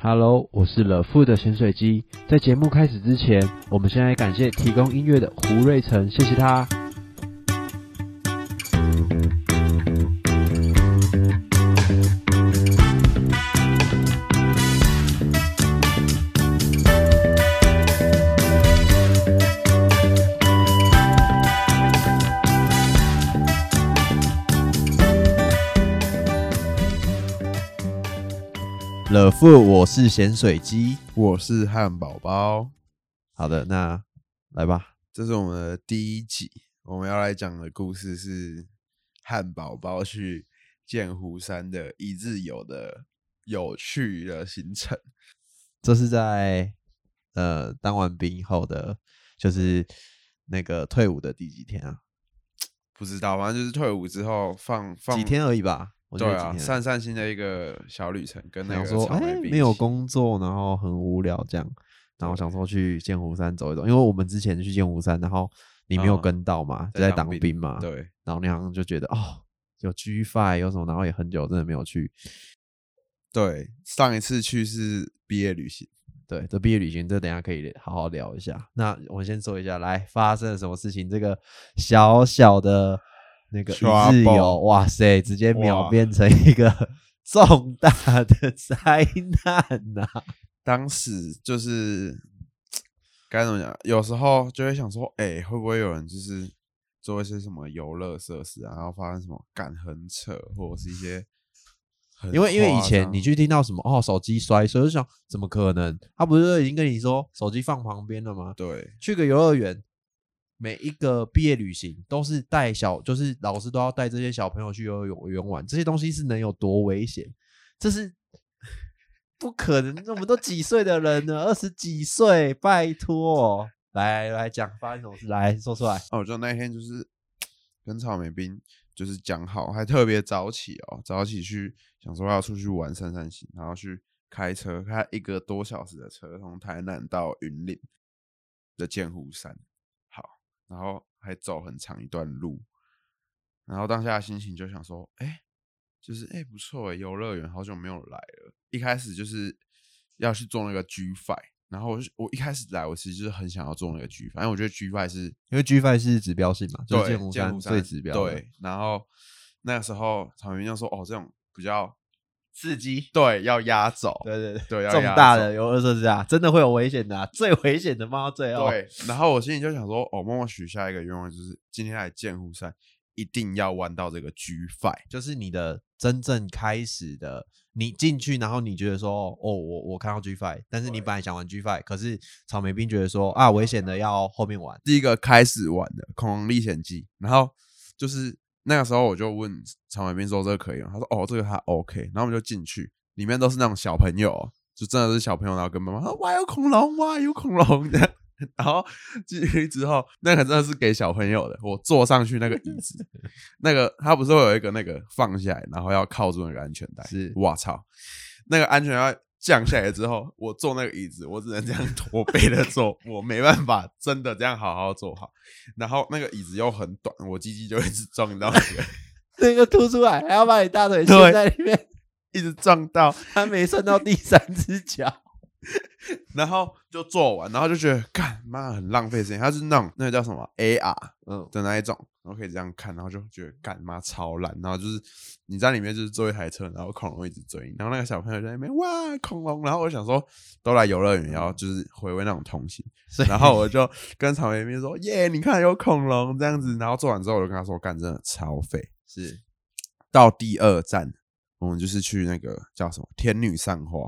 Hello，我是了富的潜水机。在节目开始之前，我们先来感谢提供音乐的胡瑞成，谢谢他。了富，我是咸水鸡。我是汉堡包，好的，那来吧。这是我们的第一集，我们要来讲的故事是汉堡包去剑湖山的一日游的有趣的行程。这是在呃当完兵后的，就是那个退伍的第几天啊？不知道，反正就是退伍之后放放几天而已吧。对啊，散散心的一个小旅程，跟那个说，哎、没有工作，然后很无聊这样，然后想说去剑湖山走一走，因为我们之前去剑湖山，然后你没有嗯跟到嘛，就在当兵兵嘛，，对，然后你好像就觉得哦，有 G Five 有什么，然后也很久真的没有去，对，上一次去是毕业旅行，对，这毕业旅行，这等一下可以好好聊一下。那我先说一下，来发生了什么事情？这个小小的那个一日游，哇塞，直接秒变成一个 重大的灾难呐、当时就是该怎么讲？有时候就会想说，哎、会不会有人就是做一些什么游乐设施啊，然后发生什么干很扯，或者是一些因为因为以前你去听到什么哦手机摔所以就想怎么可能？他不是已经跟你说手机放旁边了吗？对去个游乐园，每一个毕业旅行都是带小，就是老师都要带这些小朋友去游泳游玩，这些东西是能有多危险？这是不可能，我们都几岁的人了，二十几岁，拜托，来来讲发生什么事，来说出来。哦，我就那天就是跟草莓兵就是讲好，还特别早起哦，早起去想说要出去玩散散心，然后去开车开一个多小时的车，从台南到云林的剑湖山，然后还走很长一段路，然后当下的心情就想说，哎、就是哎、不错哎，游乐园好久没有来了。一开始就是要去做那个 G Five，然后我就我一开始来，我其实就是很想要做那个 G Five，因为我觉得 G Five 是因为 G Five 是指标性嘛，就是对剑湖山最指标。对，然后那个时候草原就说：“哦，这种比较刺激。对要压走，对对对，对要压重大轴的游乐设施啊，真的会有危险的、啊，最危险的放到最后。对。”然后我心里就想说：“哦，默默许下一个愿望，就是今天来剑湖山一定要玩到这个 G Five。就是你的真正开始的，你进去，然后你觉得说，哦，我我看到 G Five，但是你本来想玩 G Five，可是草莓兵觉得说啊，危险的要后面玩，第一个开始玩的《恐龙历险记》，然后就是那个时候我就问常伟斌说：“这个可以吗？”他说：“哦，这个还 OK。”然后我们就进去，里面都是那种小朋友哦，就真的是小朋友，然后跟妈妈说：“哇，有恐龙，哇，有恐龙！” 这样。然后进去之后，那个真的是给小朋友的。我坐上去那个椅子，那个他不是会有一个那个放下来，然后要靠住那个安全带。是我操，那个安全带降下来之后，我坐那个椅子，我只能这样 驼背的坐，我没办法真的这样好好坐好。然后那个椅子又很短，我鸡鸡就一直撞到那个，那个凸出来，还要把你大腿对陷在里面，一直撞到，还没伸到第三只脚。然后就做完，然后就觉得干妈很浪费时间。它是那种那个叫什么 AR 嗯，的那一种，然后可以这样看，然后就觉得干妈超烂。然后就是你在里面就是坐一台车，然后恐龙一直追你，然后那个小朋友在那边哇恐龙，然后我想说都来游乐园，然后就是回味那种童心。然后我就跟草莓妹说耶，你看有恐龙这样子。然后做完之后，我就跟他说干真的超废。是到第二站，我们就是去那个叫什么天女散花，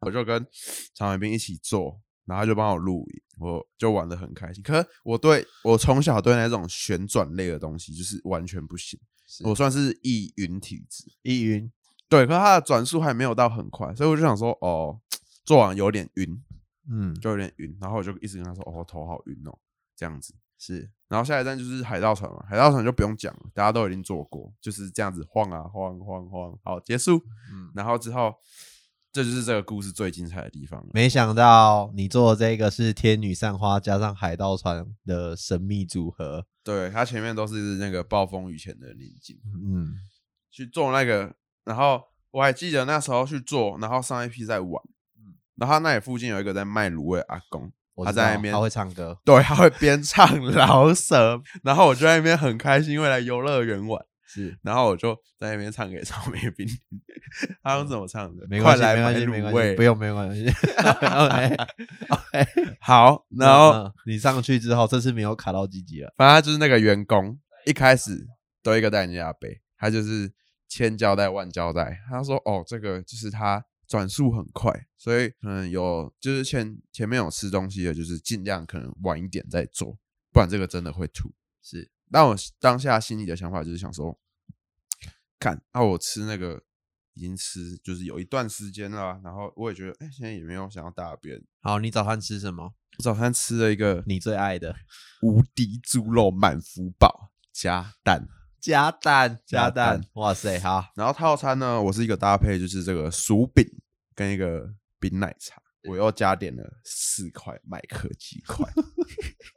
我就跟常伟斌一起做，然后就帮我录影，我就玩的很开心。可是我对我从小对那种旋转类的东西就是完全不行，我算是易晕体质，易晕，对，可是它的转速还没有到很快，所以我就想说哦，做完有点晕，嗯，就有点晕，然后我就一直跟他说哦，头好晕哦，这样子。是然后下一站就是海盗船嘛，海盗船就不用讲了，大家都已经坐过，就是这样子晃啊晃晃晃，好结束。嗯然后之后，这就是这个故事最精彩的地方了。没想到你做的这个是天女散花加上海盗船的神秘组合，对，它前面都是那个暴风雨前的宁静，嗯，去做那个，然后我还记得那时候去做，然后上一批在玩，然后那里附近有一个在卖卤味的阿公，他在那边他会唱歌，对，他会边唱 老舍，然后我就在那边很开心，因为来游乐园玩，是然后我就在那边唱给草莓冰，他用怎么唱的？没关系，没关系，没关系，不用，没关系。OK 好，然后嗯你上去之后，这次没有卡到鸡鸡了。反正他就是那个员工，一开始都一个带人家背，他就是千交代万交代。他说：“哦，这个就是他转速很快，所以可能有就是前前面有吃东西的，就是尽量可能晚一点再做，不然这个真的会吐。”是，但我当下心里的想法就是想说，看，那、我吃那个已经吃就是有一段时间了啊，然后我也觉得，哎、现在也没有想要大便。好，你早餐吃什么？我早餐吃了一个你最爱的无敌猪肉满福堡加蛋。加蛋，加加蛋蛋。哇塞，好，然后套餐呢，我是一个搭配，就是这个薯饼跟一个冰奶茶，我又加点了四块麦克鸡块。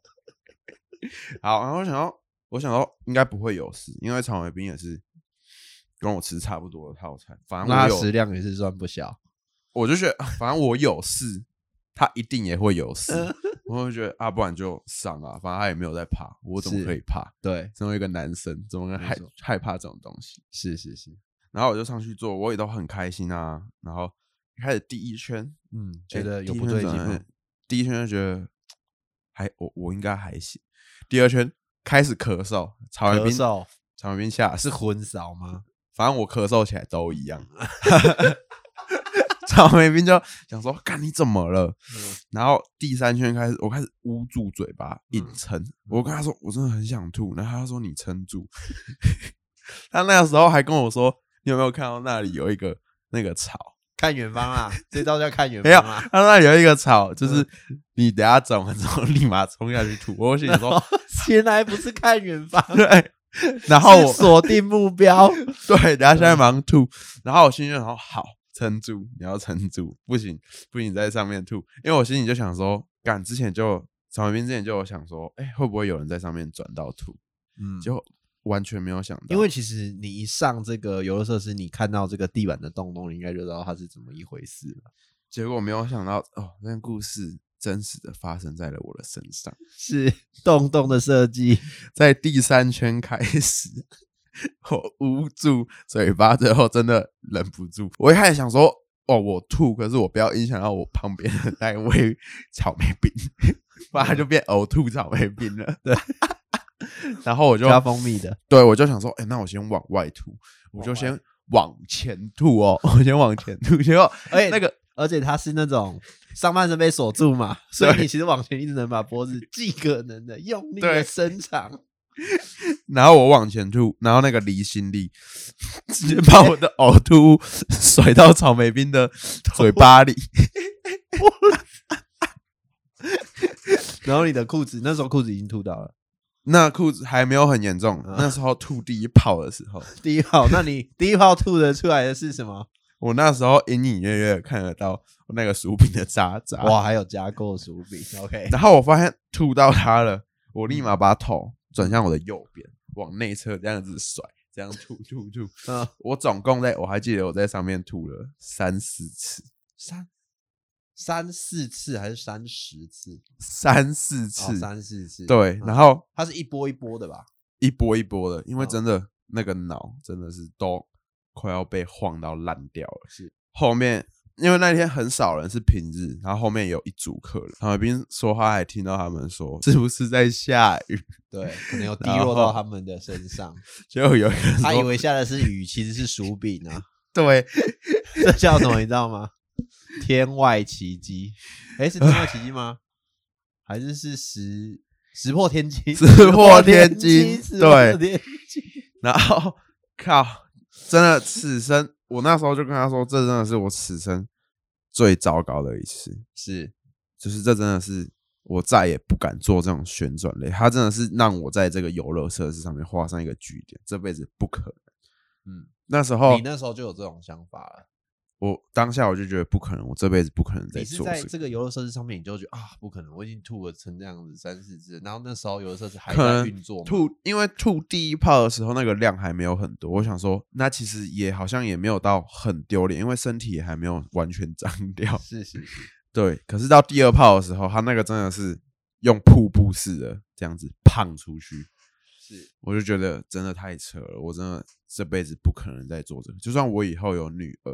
好，然后我想到，我想到应该不会有事，因为草莓冰也是跟我吃差不多的套餐，反正那它我有，食量也是算不小。我就觉得，啊反正我有事，他一定也会有事，嗯我就觉得啊，不然就上啊，反正他也没有在怕，我怎么是可以怕？对，身为一个男生，怎么能害错害怕这种东西？是是是，然后我就上去做，我也都很开心啊。然后一开始第一圈，嗯，觉诶得有第一圈不对劲？第一圈就觉得还我我应该还行。第二圈开始咳嗽，草莓冰草莓冰下是，昏烧吗？反正我咳嗽起来都一样。草莓冰就想说，干你怎么了？嗯然后第三圈开始，我开始捂住嘴巴硬嗯撑。我跟他说，我真的很想吐，然后他说你撑住。他那个时候还跟我说，你有没有看到那里有一个那个草？看远方啊，这招叫看远没有。他那有一个草，嗯就是你等下走完之后立马冲下去吐。我心里说，原来不是看远方，对。然后我锁定目标。对，等下现在马上吐。然后我心里就想说，好，撑住，你要撑住，不行，不行，在上面吐。因为我心里就想说，干之前就草莓冰之前就有想说，哎、会不会有人在上面转到吐？嗯，就完全没有想到，因为其实你一上这个游乐设施，你看到这个地板的洞洞，你应该就知道它是怎么一回事了。结果没有想到，哦，那个故事真实的发生在了我的身上。是洞洞的设计，在第三圈开始，我捂住嘴巴，最后真的忍不住。我一开始想说，哦，我吐，可是我不要影响到我旁边的那一位 草莓冰，不然它就变呕吐草莓冰了。对，然后我就加蜂蜜的。对我就想说，哎、那我先往外吐，我就先往前吐哦，我先往前吐，结果 而且那个而且它是那种上半身被锁住嘛，所以你其实往前一直能把脖子尽可能的用力的伸长。然后我往前吐，然后那个离心力直接把我的呕吐物甩到草莓冰的嘴巴里。然后你的裤子那时候裤子已经吐到了。那裤子还没有很严重，啊那时候吐第一泡的时候，第一泡，那你 第一泡吐的出来的是什么？我那时候隐隐约约看得到那个薯饼的渣渣。哇，！还有加购薯饼。OK，然后我发现吐到它了，我立马把头转向我的右边，往内侧这样子甩，这样吐吐吐。嗯，我总共在我还记得我在上面吐了三四次，三三四次还是三十次？三四哦，次，三四次。对，嗯然后它是一波一波的吧？一波一波的，因为嗯真的那个脑真的是都快要被晃到烂掉了。是后面因为那天很少人是平日，然后后面有一组客人，郝海滨说他还听到他们说是不是在下雨，对，可能有滴然落到他们的身上。结果有一个人他以为下的是雨，其实是薯饼啊。对，这叫什么？你知道吗？天外奇迹。哎，是天外奇迹吗？还是是石 石破天惊？石破天惊对。然后靠，真的此生我那时候就跟他说，这真的是我此生最糟糕的一次。是就是这真的是我再也不敢做这种旋转类，它真的是让我在这个游乐设施上面画上一个句点，这辈子不可能。嗯，那时候你那时候就有这种想法了。我当下我就觉得不可能，我这辈子不可能再做这个。在这个游乐设施上面，你就觉得啊，不可能，我已经吐了成这样子三四次，然后那时候游乐设施还在运作，吐，因为吐第一泡的时候那个量还没有很多，我想说那其实也好像也没有到很丢脸，因为身体也还没有完全脏 掉。是是是，对，可是到第二泡的时候，他那个真的是用瀑布式的这样子胖出去，是我就觉得真的太扯了，我真的这辈子不可能再做这个。就算我以后有女儿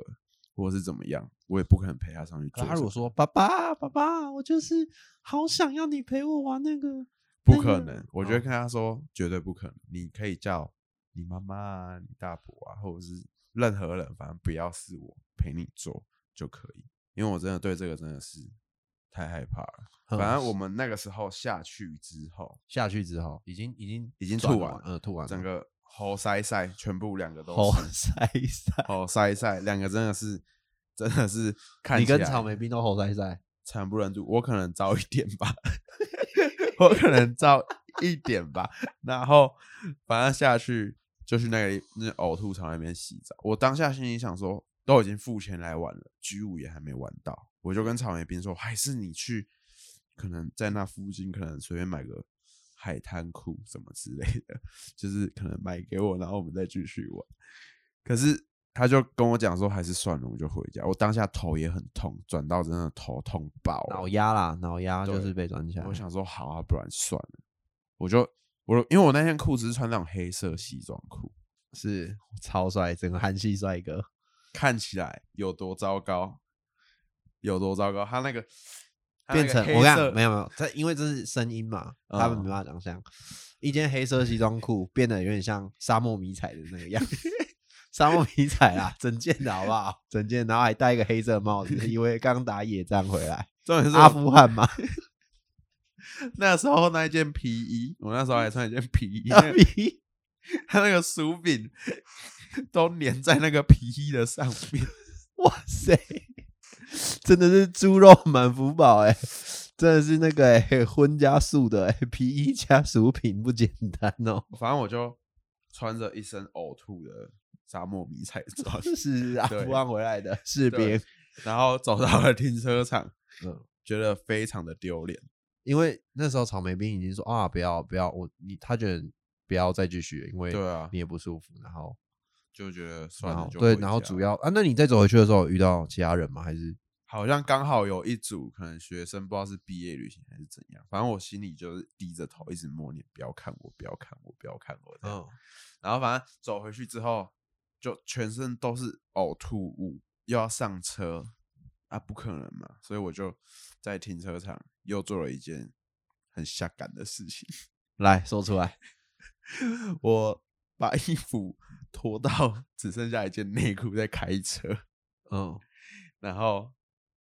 或是怎么样，我也不可能陪他上去做、可他如果说爸爸爸爸，我就是好想要你陪我玩那个，不可能，我就会哦跟他说绝对不可能。你可以叫你妈妈啊、你大伯啊，或者是任何人，反正不要是我陪你做就可以。因为我真的对这个真的是太害怕了。嗯反正我们那个时候下去之后，下去之后已经已经已经吐完了嗯，吐完了整个喉塞塞全部两个都喉是塞塞，喉塞塞，两个真的是真的是看你跟草莓冰都喉塞塞，惨不忍睹。我可能早一点吧，我可能早一点吧。然后反正下去就去那个那呕吐槽那边洗澡。我当下心里想说，都已经付钱来玩了，G 五也还没玩到，我就跟草莓冰说，还是你去，可能在那附近可能随便买个海滩裤什么之类的，就是可能买给我，然后我们再继续玩。可是他就跟我讲说，还是算了，我就回家。我当下头也很痛，转到真的头痛爆了，脑压啦，脑压就是被转起来。我想说好啊，不然算了，我就我因为我那天裤子是穿那种黑色西装裤，是超帅，整个韩系帅哥。看起来有多糟糕，有多糟糕。他那个变成我跟你色讲，没有没有，这因为这是声音嘛，他们嗯没办法想象。一件黑色西装裤变得有点像沙漠迷彩的那个样子，沙漠迷彩啊，整件的好不好？整件，然后还戴一个黑色帽子，以为刚打野战回来，阿重点是阿富汗嘛，那时候那一件皮衣，我那时候还穿一件皮衣，阿那个比他那个薯饼都粘在那个皮衣的上面。哇塞，真的是猪肉满福宝哎、真的是那个哎、荤加素的哎、皮衣加薯品不简单哦。反正我就穿着一身呕吐的沙漠迷彩装，是阿对富汗回来的士兵，然后走到了停车场，嗯，觉得非常的丢脸。因为那时候草莓兵已经说啊，不要不要，我你他觉得不要再继续，因为对啊你也不舒服，然后就觉得算了，对，然后主要啊，那你再走回去的时候遇到其他人吗？还是好像刚好有一组可能学生不知道是毕业旅行还是怎样，反正我心里就是低着头一直默念不要看我，不要看我，不要看我这样。嗯然后反正走回去之后，就全身都是呕吐物，又要上车啊，不可能嘛，所以我就在停车场又做了一件很下感的事情，来说出来？我把衣服脱到 只剩下一件内裤在开车，嗯，然后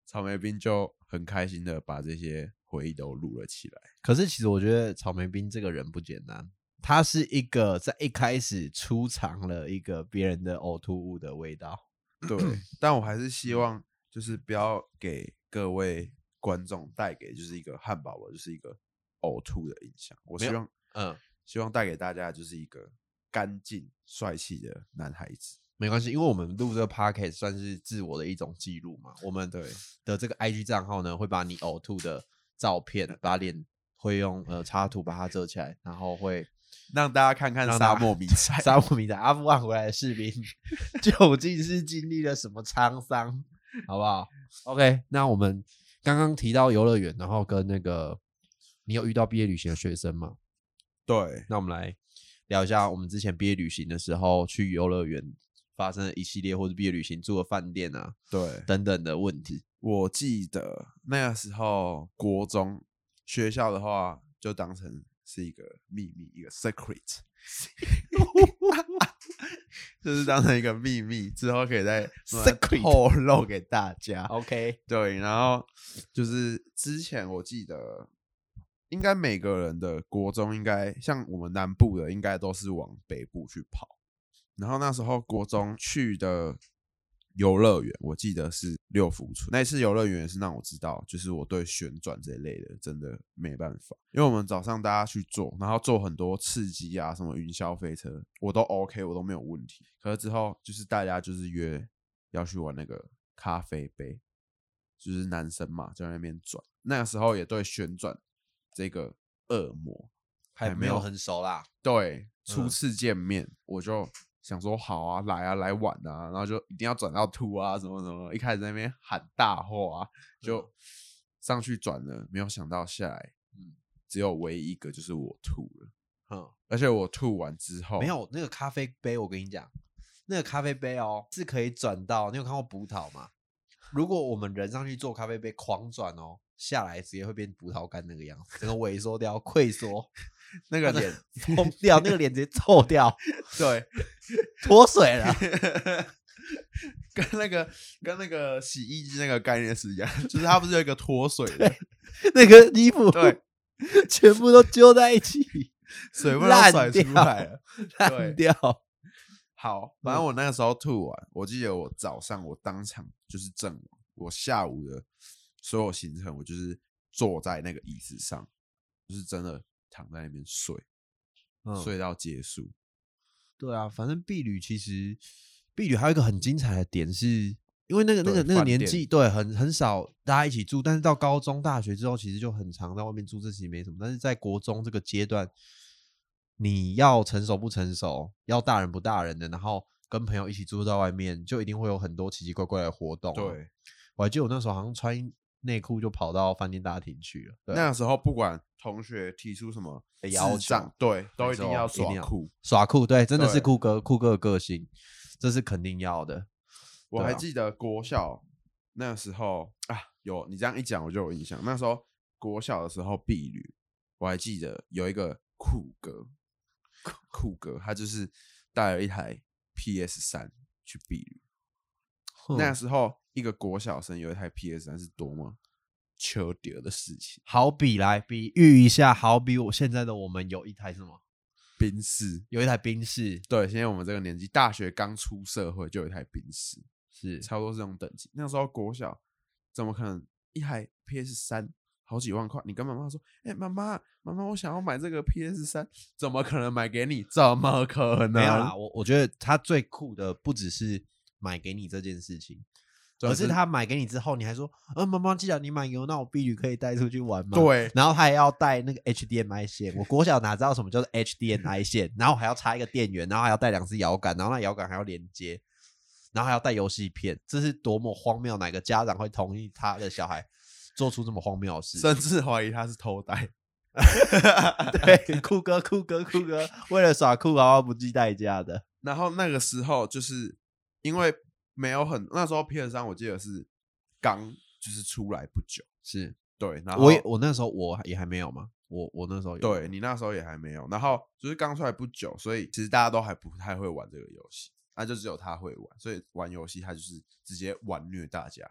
草莓冰就很开心的把这些回忆都录了起来。可是其实我觉得草莓冰这个人不简单，他是一个在一开始出藏了一个别人的呕吐物的味道。对，但我还是希望就是不要给各位观众带给就是一个汉堡包就是一个呕吐的印象。我希望嗯，希望带给大家就是一个干净帅气的男孩子。没关系，因为我们录这个 podcast 算是自我的一种记录嘛。我们对的这个 IG 账号呢，会把你呕吐的照片，把脸会用呃插图把它遮起来，然后会 让大家看看沙漠迷彩。沙漠迷彩阿富汗回来的士兵 究竟是经历了什么沧桑，好不好？OK，那我们刚刚提到游乐园，然后跟那个你有遇到毕业旅行的学生吗？对，那我们来聊一下我们之前毕业旅行的时候去游乐园发生的一系列或者毕业旅行住的饭店啊对，等等的问题。我记得那个时候国中学校的话，就当成是一个秘密，一个 secret，就是当成一个秘密，之后可以再 Secret 透露给大家。OK，对，然后就是之前我记得，应该每个人的国中应该像我们南部的，应该都是往北部去跑。然后那时候国中去的游乐园，我记得是六福村。那次游乐园是让我知道，就是我对旋转这一类的真的没办法，因为我们早上大家去做，然后做很多刺激啊，什么云霄飞车，我都 OK，我都没有问题。可是之后就是大家就是约要去玩那个咖啡杯，就是男生嘛，在那边转。那个时候也对旋转这个恶魔还没有很熟啦。对初嗯次见面，我就想说好啊，来啊，来晚啊，然后就一定要转到吐啊，什么什么，一开始在那边喊大话、啊，就上去转了，没有想到下来，嗯只有唯一一个就是我吐了，嗯，而且我吐完之后没有那个咖啡杯，我跟你讲，那个咖啡杯哦是可以转到，你有看过葡萄吗？如果我们人上去做咖啡杯狂转哦，下来直接会变葡萄干那个样子，整个萎缩掉、溃缩，那个脸，疯掉，那个脸直接臭掉，对，脱水了。跟那个跟那个洗衣机那个概念是一样，就是它不是有一个脱水的，那个衣服对，全部都揪在一起，水分都烂甩出掉来了。烂掉。好，反正我那个时候吐完，我记得我早上我当场就是阵亡，我下午的所有行程，我就是坐在那个椅子上，就是真的躺在那边睡，嗯睡到结束。对啊，反正婢旅其实婢旅还有一个很精彩的点是，因为那个那个那个年纪，对，很很少大家一起住，但是到高中、大学之后，其实就很常在外面住，这其实没什么。但是在国中这个阶段，你要成熟不成熟，要大人不大人的，然后跟朋友一起住在外面，就一定会有很多奇奇怪怪的活动、，啊对，我还记得我那时候好像穿内裤就跑到饭店大厅去了，那个时候不管同学提出什么要智障求对，都一定要错一定要耍酷。耍酷，对，真的是对酷哥酷哥的个性，这是肯定要的。我还记得国小那时候啊，有你这样一讲我就有印象。那时候国小的时候避旅，我还记得有一个酷哥，酷酷哥，他就是带了一台 PS 三去避旅。那哼时候一个国小生有一台 PS 三是多么求屌的事情。好比来比喻一下，好比我现在的我们有一台什么？宾士，有一台宾士，对，现在我们这个年纪，大学刚出社会就有一台宾士，是差不多是这种等级。那时候国小怎么可能一台 PS 三好几万块？你跟妈妈说：“哎、妈妈，妈妈，我想要买这个 PS 三，怎么可能买给你？怎么可能？没有啦。我我觉得它最酷的不只是买给你这件事情，而是他买给你之后，你还说，嗯，妈妈，既然你买给我，那我婢女可以带出去玩吗？。对，然后他还要带那个 HDMI 线，我国小哪知道什么叫做 HDMI 线，然后还要插一个电源，然后还要带两只摇杆，然后那摇杆还要连接，然后还要带游戏片，这是多么荒谬！哪个家长会同意他的小孩做出这么荒谬的事？甚至怀疑他是偷带。对，酷哥，酷哥，酷哥，为了耍酷，毫不计代价的。然后那个时候就是因为没有很那时候 PS 三，我记得是刚就是出来不久，是，对，然后我也我那时候我也还没有嘛，我我那时候也对你那时候也还没有，然后就是刚出来不久，所以其实大家都还不太会玩这个游戏，那就只有他会玩，所以玩游戏他就是直接玩虐大家。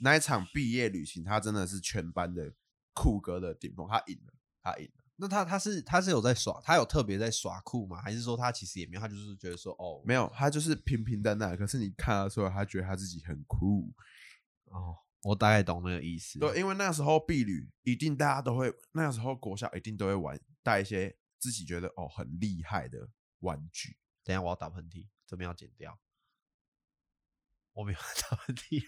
那一场毕业旅行，他真的是全班的酷哥的顶峰，他赢了，他赢了。那他他是他是有在耍，他有特别在耍酷吗？还是说他其实也没有，他就是觉得说哦没有，他就是平平淡淡，可是你看的时候，他觉得他自己很酷。哦，我大概懂那个意思。对，因为那时候毕旅一定大家都会，那时候国小一定都会玩带一些自己觉得哦很厉害的玩具。等一下我要打喷嚏，这边要剪掉。我没有打喷嚏，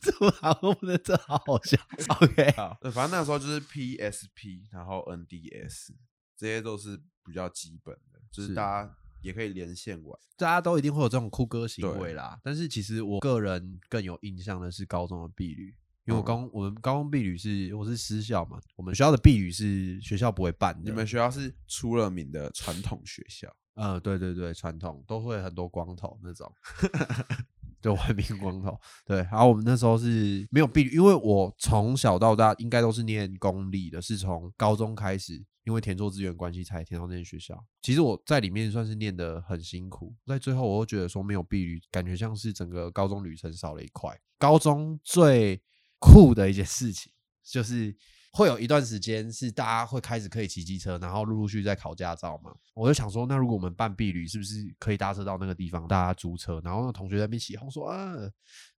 这么好，我不能这好好笑。OK，好，对，反正那时候就是 PSP，然后 NDS，这些都是比较基本的，就是是大家也可以连线玩。大家都一定会有这种酷哥行对为啦。但是其实我个人更有印象的是高中的婢旅，因为我嗯高、我们高中婢旅是我是私校嘛，我们学校的婢旅是学校不会办的。你们学校是出了名的传统学校，呃，对对对，传统都会很多光头那种，就外面光头。对，然后我们那时候是没有避，因为我从小到大应该都是念公立的，是从高中开始，因为填错资源关系才填到那间学校。其实我在里面算是念的很辛苦，在最后我又觉得说没有避旅，感觉像是整个高中旅程少了一块。高中最酷的一件事情就是会有一段时间是大家会开始可以骑机车，然后陆陆续续在考驾照嘛。我就想说，那如果我们办避旅，是不是可以搭车到那个地方，大家租车？然后那同学在那边起哄说：“啊，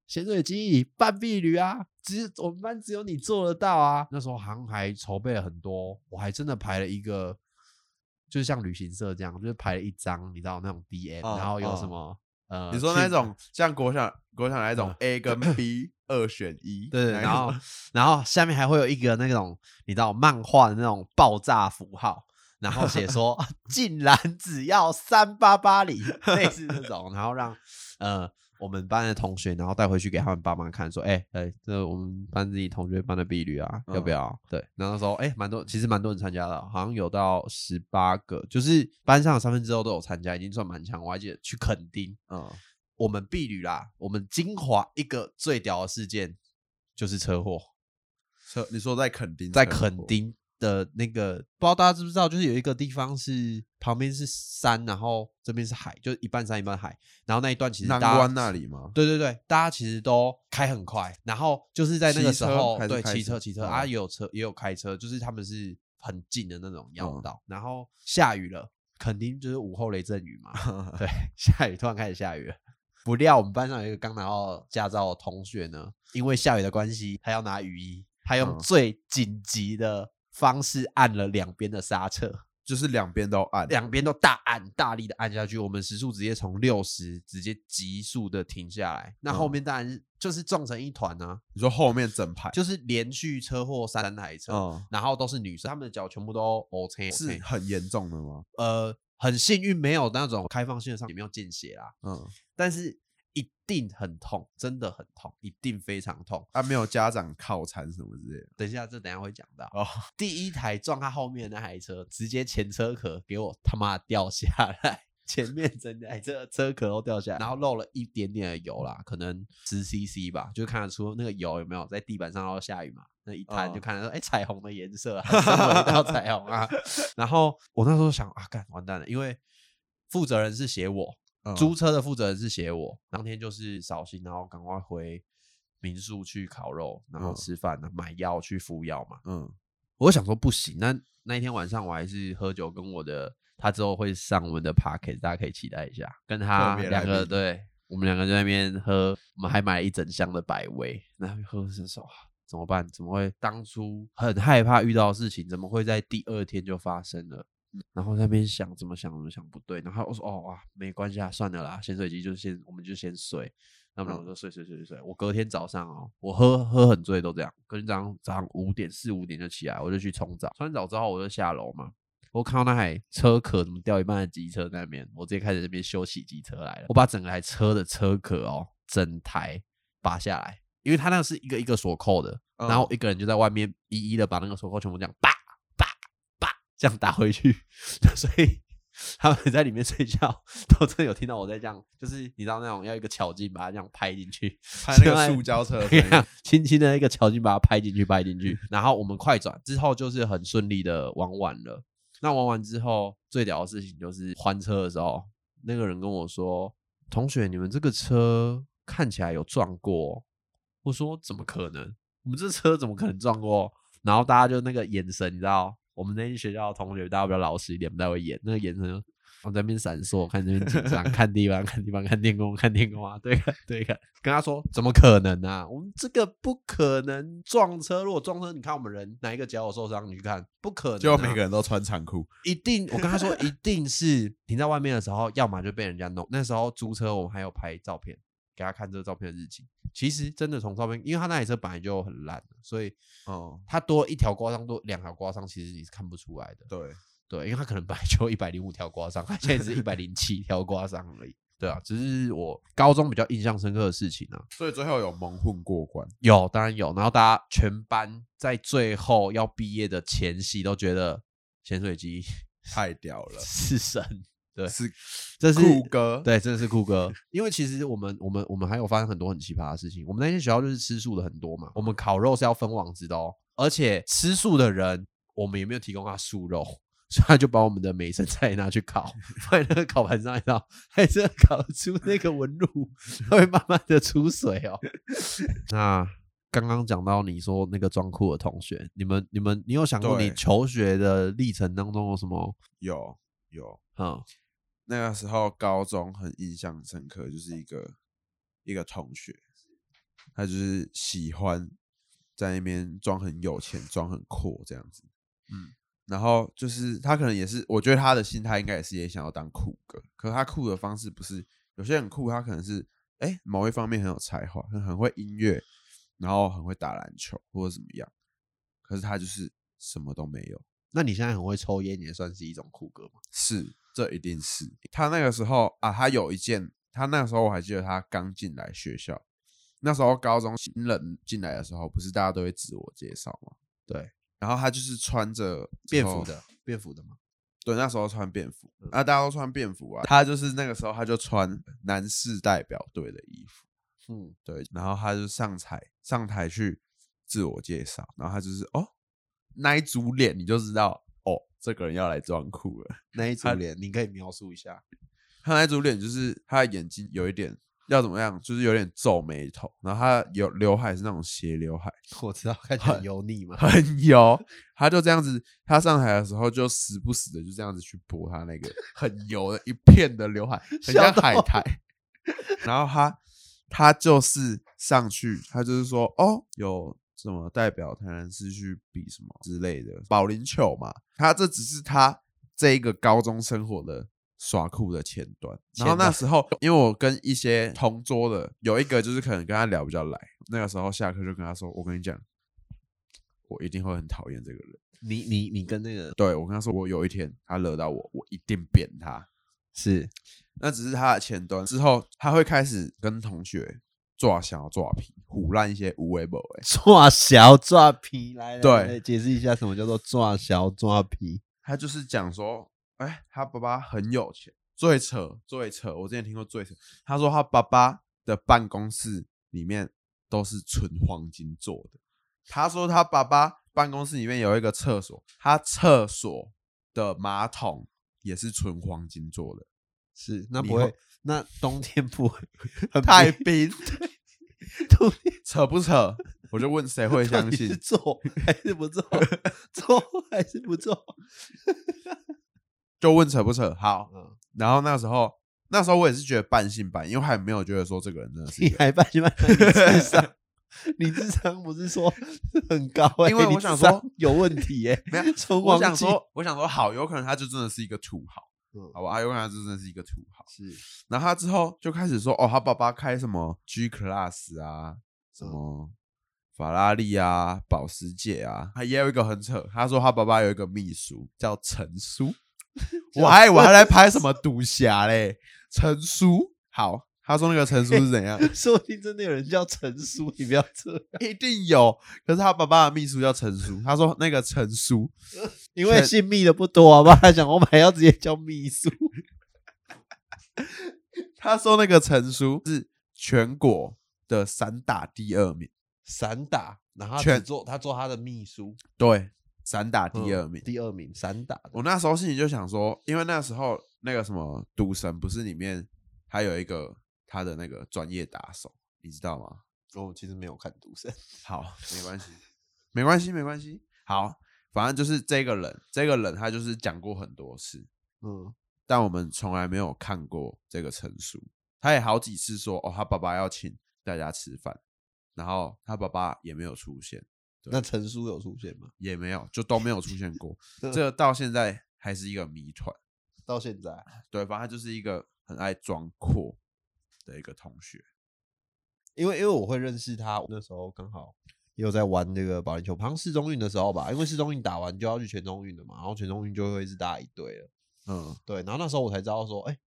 咸水鸡办避旅啊，只我们班只有你做得到啊！”那时候好像还筹备了很多，我还真的排了一个，就是像旅行社这样，就是排了一张，你知道那种 DM，、哦然后有哦什么。呃，你说那种像国小国小那种嗯 A 跟 B 二选一，对，然后然后下面还会有一个那种你知道漫画的那种爆炸符号，然后写说 竟然只要三八八零，类似这种，然后让呃我们班的同学，然后带回去给他们爸妈看，说，哎、哎、这我们班自己同学班的婢女啊，要不嗯要？对，然后说，哎、蛮多，其实蛮多人参加的，好像有到十八个，就是班上的三分之二都有参加，已经算蛮强。我还记得去垦丁，嗯，我们碧旅啦，我们金华一个最屌的事件就是车祸，车你说在垦丁，在垦，丁的那个，不知道大家知不知道，就是有一个地方是旁边是山，然后这边是海，就一半山一半海，然后那一段其实大家南湾那里吗？对对对，大家其实都开很快，然后就是在那个时候，对，骑车骑车、嗯啊，也有车也有开车，就是他们是很近的那种要嗯道，然后下雨了，肯定就是午后雷阵雨嘛，对，下雨突然开始下雨了。不料我们班上有一个刚拿到驾照的同学呢，因为下雨的关系，他要拿雨衣，他用嗯。最紧急的方式按了两边的刹车，就是两边都按，两边都大按，大力的按下去，我们时速直接从六十直接急速的停下来。那后嗯。面当然是就是撞成一团啊，你说后面整排，就是连续车祸三台车，嗯，然后都是女生，她们的脚全部都 O K，是很严重的吗？呃很幸运没有那种开放性的上也没有见血啦，嗯，但是一定很痛，真的很痛，一定非常痛。啊，没有家长靠餐什么之类的。等一下，这等一下会讲到。哦，第一台撞他后面的那台车，直接前车壳给我他妈掉下来，前面整台车车壳都掉下来，然后漏了一点点的油啦，可能十 CC 吧，就看得出那个油有没有在地板上，然后下雨嘛，那一摊哦就看得到，哎、彩虹的颜色啊，身为一道彩虹啊。然后我那时候想啊，干完蛋了，因为负责人是写我，嗯租车的负责人是写我，当天就是扫兴，然后赶快回民宿去烤肉，然后嗯吃饭，买药去敷药嘛。嗯我想说不行，那那一天晚上我还是喝酒，跟我的他之后会上我们的 p a r k e t 大家可以期待一下，跟他特别来两个宾对，我们两个在那边喝，我们还买了一整箱的百威，那喝是说怎么办？怎么会当初很害怕遇到的事情，怎么会在第二天就发生了？然后在那边想怎么想怎么想不对，然后我说哦哇没关系啊，算了啦，潜水机就先我们就先睡，那我们两个就睡睡睡睡睡。我隔天早上哦，我喝喝很醉都这样，隔天早上早上五点四五点就起来，我就去冲澡，冲完澡之后我就下楼嘛。我看到那台车壳怎么掉一半的机车在那边，我直接开始这边修起机车来了。我把整个台车的车壳哦，整台拔下来，因为它那个是一个一个锁扣的，嗯然后一个人就在外面一一的把那个锁扣全部这样叭叭叭这样打回去，所以 他们在里面睡觉 都真的有听到我在这样，就是你知道那种要一个巧劲把它这样拍进去，拍那个塑胶车轻轻的一个巧劲把它拍进去，拍进去，然后我们快转之后就是很顺利的玩完了。那玩完之后，最屌的事情就是还车的时候，那个人跟我说：“同学，你们这个车看起来有撞过哦。”我说：“怎么可能？我们这车怎么可能撞过？”然后大家就那个眼神，你知道，我们那些学校的同学大家比较老实一点，不太会演，那个眼神就往这边闪烁，看这边紧张，看地方，看地方，看天空，看天空啊，对看对看，跟他说怎么可能啊？我们这个不可能撞车，如果撞车，你看我们人哪一个脚有受伤？你去看，不可能、啊，结果每个人都穿长裤，一定，我跟他说，一定是停在外面的时候，要么就被人家弄。那时候租车，我们还有拍照片给他看这个照片的日期。其实真的从照片，因为他那台车本来就很烂了，所以哦，他多一条刮伤，多两条刮伤，其实你是看不出来的。对，对，因为他可能本来就一百零五条刮伤，他现在是一百零七条刮伤而已。对啊，只是我高中比较印象深刻的事情啊，所以最后有蒙混过关，有当然有，然后大家全班在最后要毕业的前夕都觉得潜水机太屌了，是神，对，是这是酷哥，对，真的是酷哥。因为其实我们我们我们还有发生很多很奇葩的事情。我们那间学校就是吃素的很多嘛，我们烤肉是要分网子的哦，而且吃素的人我们也没有提供他素肉。所以他就把我们的美生菜拿去烤，放在那个烤盘上，然后还是烤出那个纹路，它会慢慢的出水哦。那刚刚讲到你说那个装酷的同学，你们你们你有想过你对求学的历程当中有什么？有有，嗯那个时候高中很印象深刻，就是一个一个同学，他就是喜欢在那边装很有钱，装很阔这样子，嗯，然后就是他可能也是，我觉得他的心态应该也是也想要当酷哥，可他酷的方式不是有些人酷，他可能是哎、诶某一方面很有才华，很很会音乐，然后很会打篮球或者怎么样，可是他就是什么都没有，那你现在很会抽烟，也算是一种酷哥吗？是，这一定是他那个时候啊，他有一件，他那个时候我还记得他刚进来学校，那时候高中新人进来的时候，不是大家都会自我介绍吗？对，然后他就是穿着便服的，便服的吗？对，那时候穿便服，那啊，大家都穿便服啊，他就是那个时候他就穿男士代表队的衣服，嗯，对，然后他就上台上台去自我介绍，然后他就是哦，那一组脸你就知道哦，这个人要来装酷了。那一组脸，你可以描述一下。他那组脸就是他的眼睛有一点要怎么样，就是有点皱眉头，然后他有刘海是那种斜刘海，我知道，看起来很油腻嘛。很油。他就这样子，他上台的时候就时不时的就这样子去拨他那个 很油的一片的刘海，很像海苔。然后他他就是上去，他就是说哦，有什么代表台南市去比什么之类的保龄球嘛。他这只是他这一个高中生活的耍酷的前端。然后那时候，因为我跟一些同桌的有一个就是可能跟他聊比较来，那个时候下课就跟他说：“我跟你讲，我一定会很讨厌这个人。”你你你跟那个对我跟他说，我有一天他惹到我，我一定扁他。是那只是他的前端，之后他会开始跟同学抓小抓皮，胡乱一些无为不为。抓小抓皮来，来对来解释一下什么叫做抓小抓皮。他就是讲说，哎，他爸爸很有钱，最扯最扯，我之前听过最扯。他说他爸爸的办公室里面都是纯黄金做的。他说他爸爸办公室里面有一个厕所，他厕所的马桶也是纯黄金做的。是，那不会？那冬天不会很太冰冰，冬天 扯不扯？我就问谁会相信 是？做还是不做？做还是不做？就问扯不扯？好，嗯，然后那时候，那时候我也是觉得半信半疑，因为还没有觉得说这个人真的是，你还半信半疑，你智商，你智商不是说很高、欸？因为我想说有问题耶、没有。纯我想说，我想说，好，有可能他就真的是一个土豪，嗯好吧？有可能他就真的是一个土豪。是然后他之后就开始说，哦，他爸爸开什么 G Class 啊，什么法拉利啊，保时捷啊，他也有一个很扯，他说他爸爸有一个秘书叫陈叔，我还我还来拍什么赌侠嘞，陈叔。好，他说那个陈叔是怎样？说不定真的有人叫陈叔，你不要这样，一定有，可是他爸爸的秘书叫陈叔，他说那个陈叔 因为姓密的不多，好不好？他讲我们还要直接叫秘书，他说那个陈叔是全国的散打第二名，散打，然后他全只做他做他的秘书，对，散打第嗯二名。第二名散打，我那时候心里就想说，因为那时候那个什么赌神不是里面还有一个他的那个专业打手，你知道吗？哦，其实没有看赌神，好，没关系，没关系，没关系。好，反正就是这个人，这个人他就是讲过很多次，嗯，但我们从来没有看过这个陈述。他也好几次说，哦，他爸爸要请大家吃饭，然后他爸爸也没有出现，那陈叔有出现吗？也没有，就都没有出现过。这个到现在还是一个谜团。到现在，对，反正他就是一个很爱装阔的一个同学。因为因为我会认识他，那时候刚好也有在玩那个保龄球，好像世中运的时候吧，因为世中运打完就要去全中运了嘛，然后全中运就会是大家一队了，嗯对，然后那时候我才知道说，哎、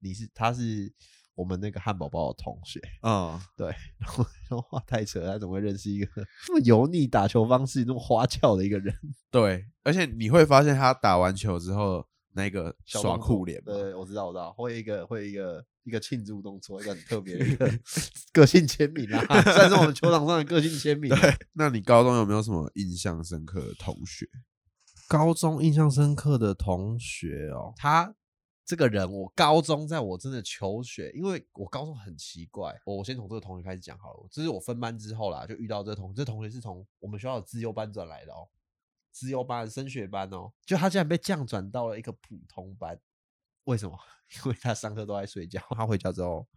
你是他是我们那个汉堡包的同学，嗯，对，然后然后哇太扯，他怎么会认识一个那么油腻打球方式那么花俏的一个人？对，而且你会发现他打完球之后那个耍酷脸嘛，对，我知道，我知道，会一个会一个一个庆祝动作，一个很特别的一 个个性签名啊，算是我们球场上的个性签名。对，那你高中有没有什么印象深刻的同学？高中印象深刻的同学哦，他这个人，我高中在我真的求学，因为我高中很奇怪，我先从这个同学开始讲好了。这是我分班之后啦，就遇到这个同，这同学是从我们学校的资优班转来的哦，资优班、升学班哦，就他竟然被降转到了一个普通班，为什么？因为他上课都在睡觉，他回家之后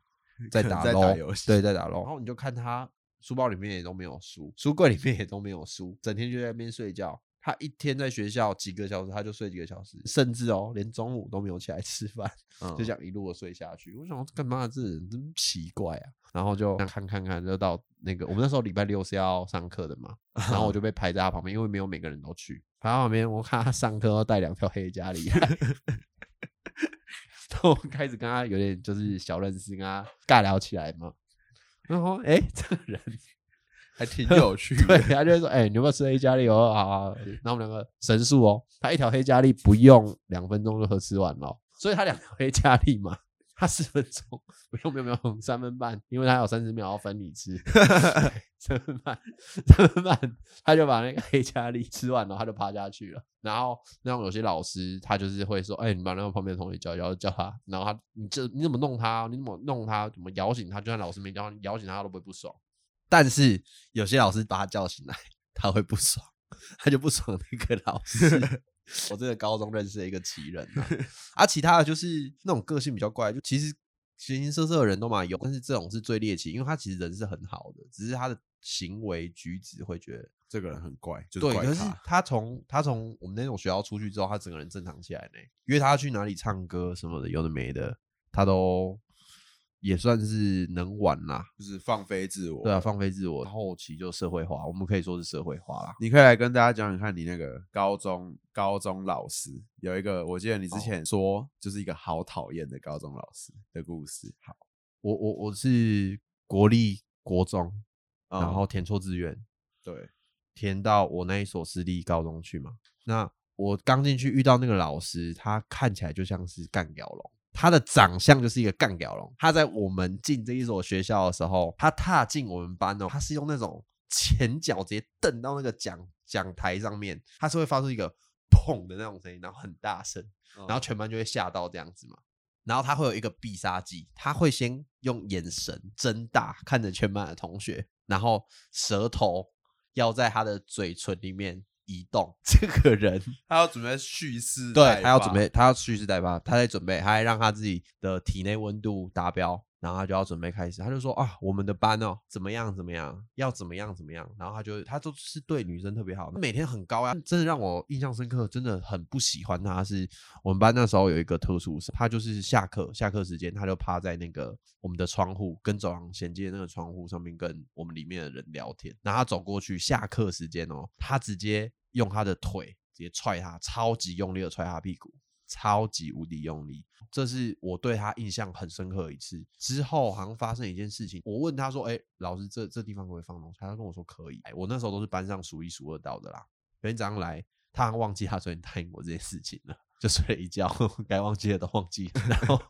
在打在打游戏对，在打 LOL。然后你就看他书包里面也都没有书，书柜里面也都没有书，整天就在那边睡觉。他一天在学校几个小时，他就睡几个小时，甚至哦，连中午都没有起来吃饭，嗯就这样一路的睡下去。我想说干嘛？这人真奇怪啊！然后就看看看，就到那个我们那时候礼拜六是要上课的嘛，然后我就被排在他旁边，因为没有每个人都去。排在旁边，我看他上课要带两条黑家里来，然后我开始跟他有点就是小认识，跟他尬聊起来嘛。然后哎、这个人还挺有趣 对，的。他就会说：“哎、你有没有吃黑加力？”哦，好好。然后我们两个神速哦，他一条黑加力不用两分钟就喝吃完了哦，所以他两条黑加力嘛，他四分钟不用不用不用三分半，因为他有三十秒要分你吃，对三分半三分半，他就把那个黑加力吃完了，他就趴下去了。然后那种有些老师他就是会说：“哎、你把那个旁边的同学叫叫叫他，然后他你这你怎么弄他？你怎么弄他？怎么摇醒他？就算老师没教你摇醒他，他都不会不爽。”但是有些老师把他叫醒来，他会不爽，他就不爽那个老师。我真的高中认识了一个奇人啊，啊，其他的就是那种个性比较怪，就其实形形色色的人都蛮有，但是这种是最猎奇，因为他其实人是很好的，只是他的行为举止会觉得这个人很怪，就是对，可是。他从他从我们那种学校出去之后，他整个人正常起来呢。约他去哪里唱歌什么的，有的没的，他都也算是能玩啦。就是放飞自我。对啊，放飞自我，后期就社会化，我们可以说是社会化啦。你可以来跟大家讲讲看，你那个高中高中老师有一个，我记得你哦之前说就是一个好讨厌的高中老师的故事。好，我我我是国立国中，然嗯后填错志愿，对，填到我那一所私立高中去嘛。那我刚进去遇到那个老师，他看起来就像是干屌龙，他的长相就是一个干屌龙。他在我们进这一所学校的时候，他踏进我们班哦，他是用那种前脚直接蹬到那个讲讲台上面，他是会发出一个砰的那种声音，然后很大声，然后全班就会吓到这样子嘛。然后他会有一个必杀技，他会先用眼神睁大看着全班的同学，然后舌头要在他的嘴唇里面移动。这个人。他要准备蓄势，对他要准备，他要蓄势待发，他在准备，他还让他自己的体内温度达标，然后他就要准备开始。他就说啊，我们的班哦，怎么样怎么样，要怎么样怎么样。然后他就他都是对女生特别好，每天很高啊，真的让我印象深刻，真的很不喜欢他是。我们班那时候有一个特殊生，他就是下课下课时间，他就趴在那个我们的窗户跟走廊衔接那个窗户上面，跟我们里面的人聊天。然后他走过去，下课时间哦，他直接用他的腿直接踹他，超级用力的踹他屁股，超级无敌用力。这是我对他印象很深刻一次。之后好像发生一件事情，我问他说：“哎、老师，这这地方可不可以放东西？”他跟我说可以。我那时候都是班上数一数二到的啦。有天早上来，他好像忘记他昨天答应我这件事情了，就睡了一觉，该忘记的都忘记。然后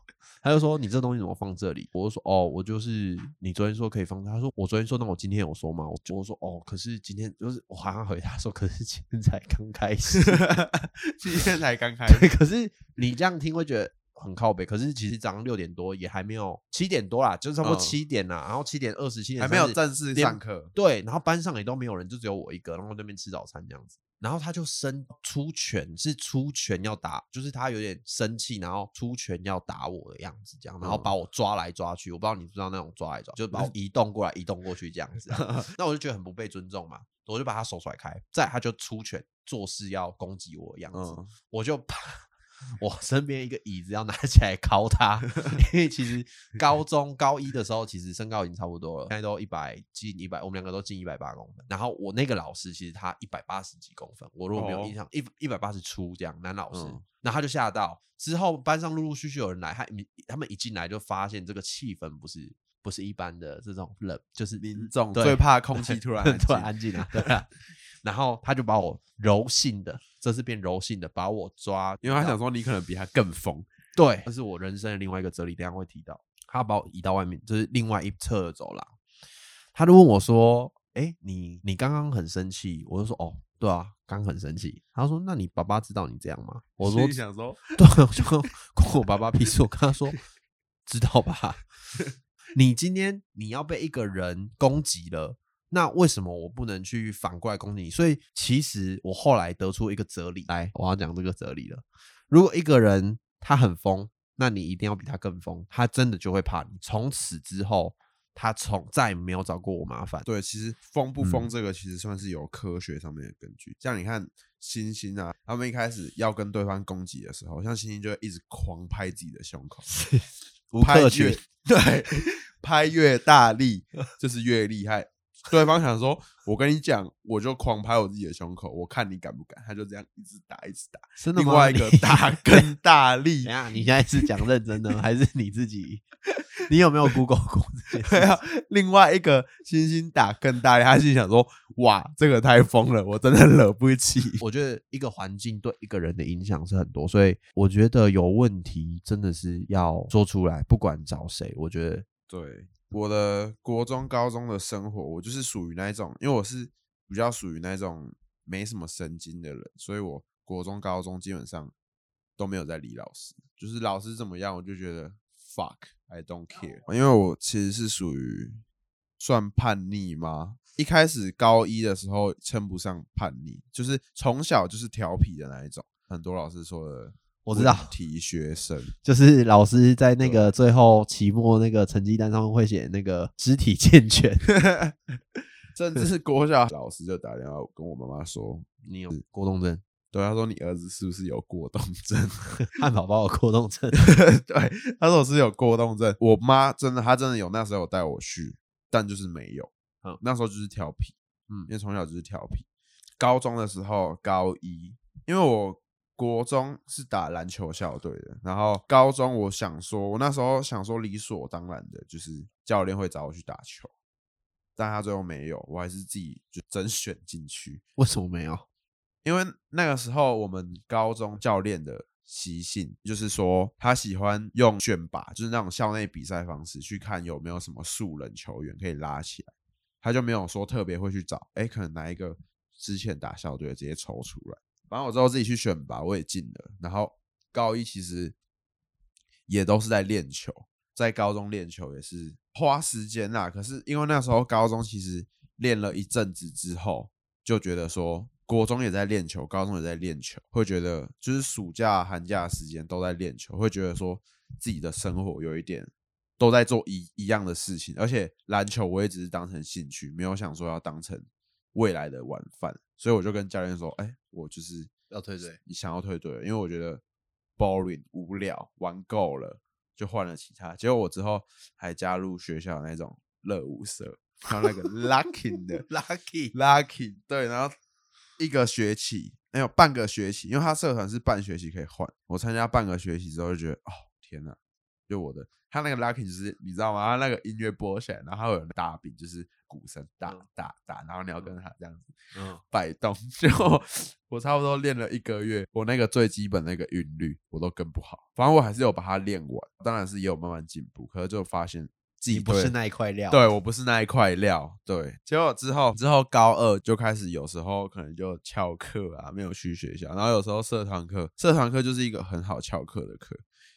他就说：“你这东西怎么放这里？”我就说：“哦，我就是你昨天说可以放。”他说：“我昨天说，那我今天有说吗？”我就说：“哦，可是今天就是我好像回他说，可是今天才刚开始。”今天才刚开对，始，可是你这样听会觉得很靠北，可是其实早上六点多也还没有七点多啦，就是差不多嗯七点啦，然后七点二十七点还没有正式上课，对，然后班上也都没有人，就只有我一个，然后那边吃早餐这样子。然后他就生出拳，是出拳要打，就是他有点生气，然后出拳要打我的样子，这样，然后嗯把我抓来抓去，我不知道你知不知道那种抓来抓，就是把我移动过来，移动过去这样子啊。那我就觉得很不被尊重嘛，我就把他手甩开，再他就出拳做事要攻击我的样子，嗯，我就把我身边一个椅子要拿起来敲他，因为其实高中高一的时候，其实身高已经差不多了，现在都一百近一百，我们两个都近一百八公分。然后我那个老师其实他一百八十几公分，我如果没有印象，一一百八十出这样，男老师，嗯然后他就吓到。之后班上陆陆续续有人来，他一他们一进来就发现这个气氛不是不是一般的这种冷，就是民众最怕空气突然 安突然静安静啊，对啊。然后他就把我柔性的，这次变柔性的，把我抓，因为他想说你可能比他更疯，对，这是我人生的另外一个哲理，等一下会提到。他把我移到外面，就是另外一侧的走廊。他就问我说：“哎、你你刚刚很生气？”我就说：“哦，对啊，刚很生气。”他说：“那你爸爸知道你这样吗？”我说心里：“想说，对，我就跟关我爸爸屁事。我跟他说，知道吧？你今天你要被一个人攻击了，那为什么我不能去反过来攻击你？所以其实我后来得出一个哲理，来，我要讲这个哲理了。如果一个人他很疯，那你一定要比他更疯，他真的就会怕你。从此之后，他从再也没有找过我麻烦。对，其实疯不疯嗯这个其实算是有科学上面的根据。像你看星星啊，他们一开始要跟对方攻击的时候，像星星就会一直狂拍自己的胸口，吴拍越 对，拍越大力就是越厉害。对方想说：“我跟你讲，我就狂拍我自己的胸口，我看你敢不敢。”他就这样一直打，一直打。真的吗？另外一个你打 更大力等，下，你现在是讲认真的，还是你自己？你有没有 Google 过 对啊，另外一个星星打更大力，他心想说：“哇，这个太疯了，我真的惹不起。我觉得一个环境对一个人的影响是很多，所以我觉得有问题真的是要说出来，不管找谁。我觉得”对，我的国中、高中的生活，我就是属于那一种，因为我是比较属于那种没什么神经的人，所以我国中、高中基本上都没有在理老师，就是老师怎么样，我就觉得 fuck I don't care，因为我其实是属于算叛逆吗？一开始高一的时候称不上叛逆，就是从小就是调皮的那一种，很多老师说的。我知道题学生，就是老师在那个最后期末那个成绩单上面会写那个肢体健全，甚至是国小老师就打电话跟我妈妈说，你有过动症，对，他说你儿子是不是有过动症？汉堡包有过动症，对，他说我是有过动症。我妈真的，她真的有，那时候有带我去，但就是没有。嗯那时候就是调皮，嗯因为从小就是调皮。高中的时候，高一，因为我国中是打篮球校队的，然后高中我想说，我那时候想说理所当然的就是教练会找我去打球，但他最后没有，我还是自己就甄选进去。为什么没有？因为那个时候我们高中教练的习性就是说，他喜欢用选拔，就是那种校内比赛方式去看有没有什么素人球员可以拉起来，他就没有说特别会去找，哎，可能哪一个之前打校队的直接抽出来。反正我之后自己去选拔，我也进了。然后高一其实也都是在练球，在高中练球也是花时间啦。可是因为那时候高中其实练了一阵子之后，就觉得说国中也在练球，高中也在练球，会觉得就是暑假、寒假时间都在练球，会觉得说自己的生活有一点都在做一一样的事情，而且篮球我也只是当成兴趣，没有想说要当成未来的晚饭，所以我就跟教练说，哎、我就是要退队，你想要退队，因为我觉得 boring 无聊，玩够了，就换了其他。结果我之后还加入学校那种乐舞社，还有那个 locking 的 lucky lucky 对，然后一个学期没有半个学期，因为他社团是半学期可以换。我参加半个学期之后就觉得，哦天哪，就我的他那个 lucky 就是你知道吗？他那个音乐播起来，然后有大饼，就是鼓声打嗯打打，然后你要跟他这样子嗯，摆动。结果我差不多练了一个月，我那个最基本那个韵律我都跟不好。反正我还是有把它练完，当然是也有慢慢进步，可是就发现自己不是那一块料，对我不是那一块料，对。结果之后之后高二就开始有时候可能就翘课啊，没有去学校，然后有时候社团课，社团课就是一个很好翘课的课，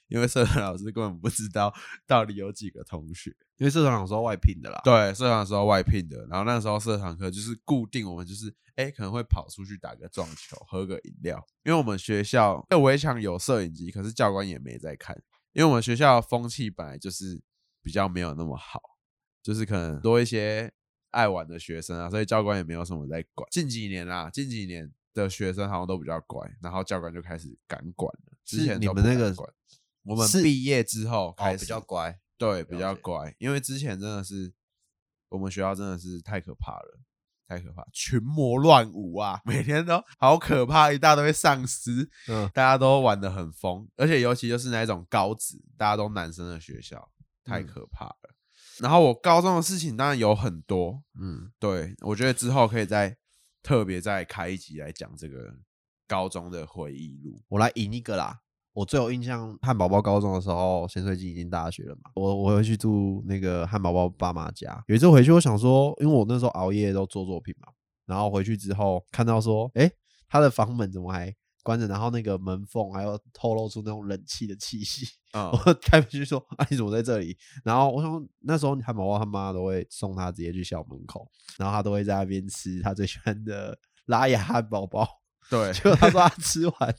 因为社团老师根本不知道到底有几个同学。因为社团长说外聘的啦，对，社团的时候外聘的，然后那时候社团课就是固定，我们就是哎、诶可能会跑出去打个撞球，喝个饮料，因为我们学校那围墙有摄影机，可是教官也没在看，因为我们学校的风气本来就是比较没有那么好，就是可能多一些爱玩的学生啊，所以教官也没有什么在管。近几年啦，近几年的学生好像都比较乖，然后教官就开始敢管了。之是前都你们那个管，我们是毕业之后开哦，始、比较乖，对，比了解较乖，因为之前真的是我们学校真的是太可怕了，太可怕，群魔乱舞啊，每天都好可怕，一大堆丧尸，嗯，大家都玩的很疯，而且尤其就是那种高职，大家都男生的学校，太嗯可怕了。然后我高中的事情当然有很多，嗯，对我觉得之后可以再特别再开一集来讲这个高中的回忆录。我来引一个啦。我最有印象，汉堡包高中的时候，咸水鸡已经大学了嘛。我我会去住那个汉堡包爸妈家。有一次回去，我想说，因为我那时候熬夜都做作品嘛，然后回去之后看到说，诶，他的房门怎么还关着？然后那个门缝还有透露出那种冷气的气息。嗯，我开门去说：“啊，你怎么在这里？”然后我想那时候汉堡包他妈都会送他直接去校门口，然后他都会在那边吃他最喜欢的拉雅汉堡包。对，结果他说他吃完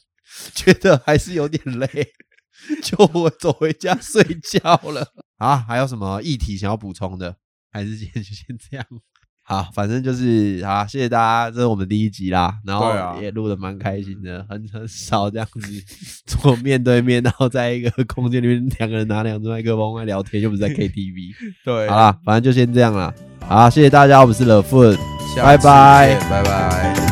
觉得还是有点累，就我走回家睡觉了。啊，还有什么议题想要补充的？还是今天 就先这样。好，反正就是好，谢谢大家，这是我们第一集啦，然后也录的蛮开心的，很很少这样子坐面对面，然后在一个空间里面两个人拿两只麦克风在聊天，又不是在 KTV。对好啦，反正就先这样啦。好，谢谢大家，我们是乐富，拜拜见拜拜。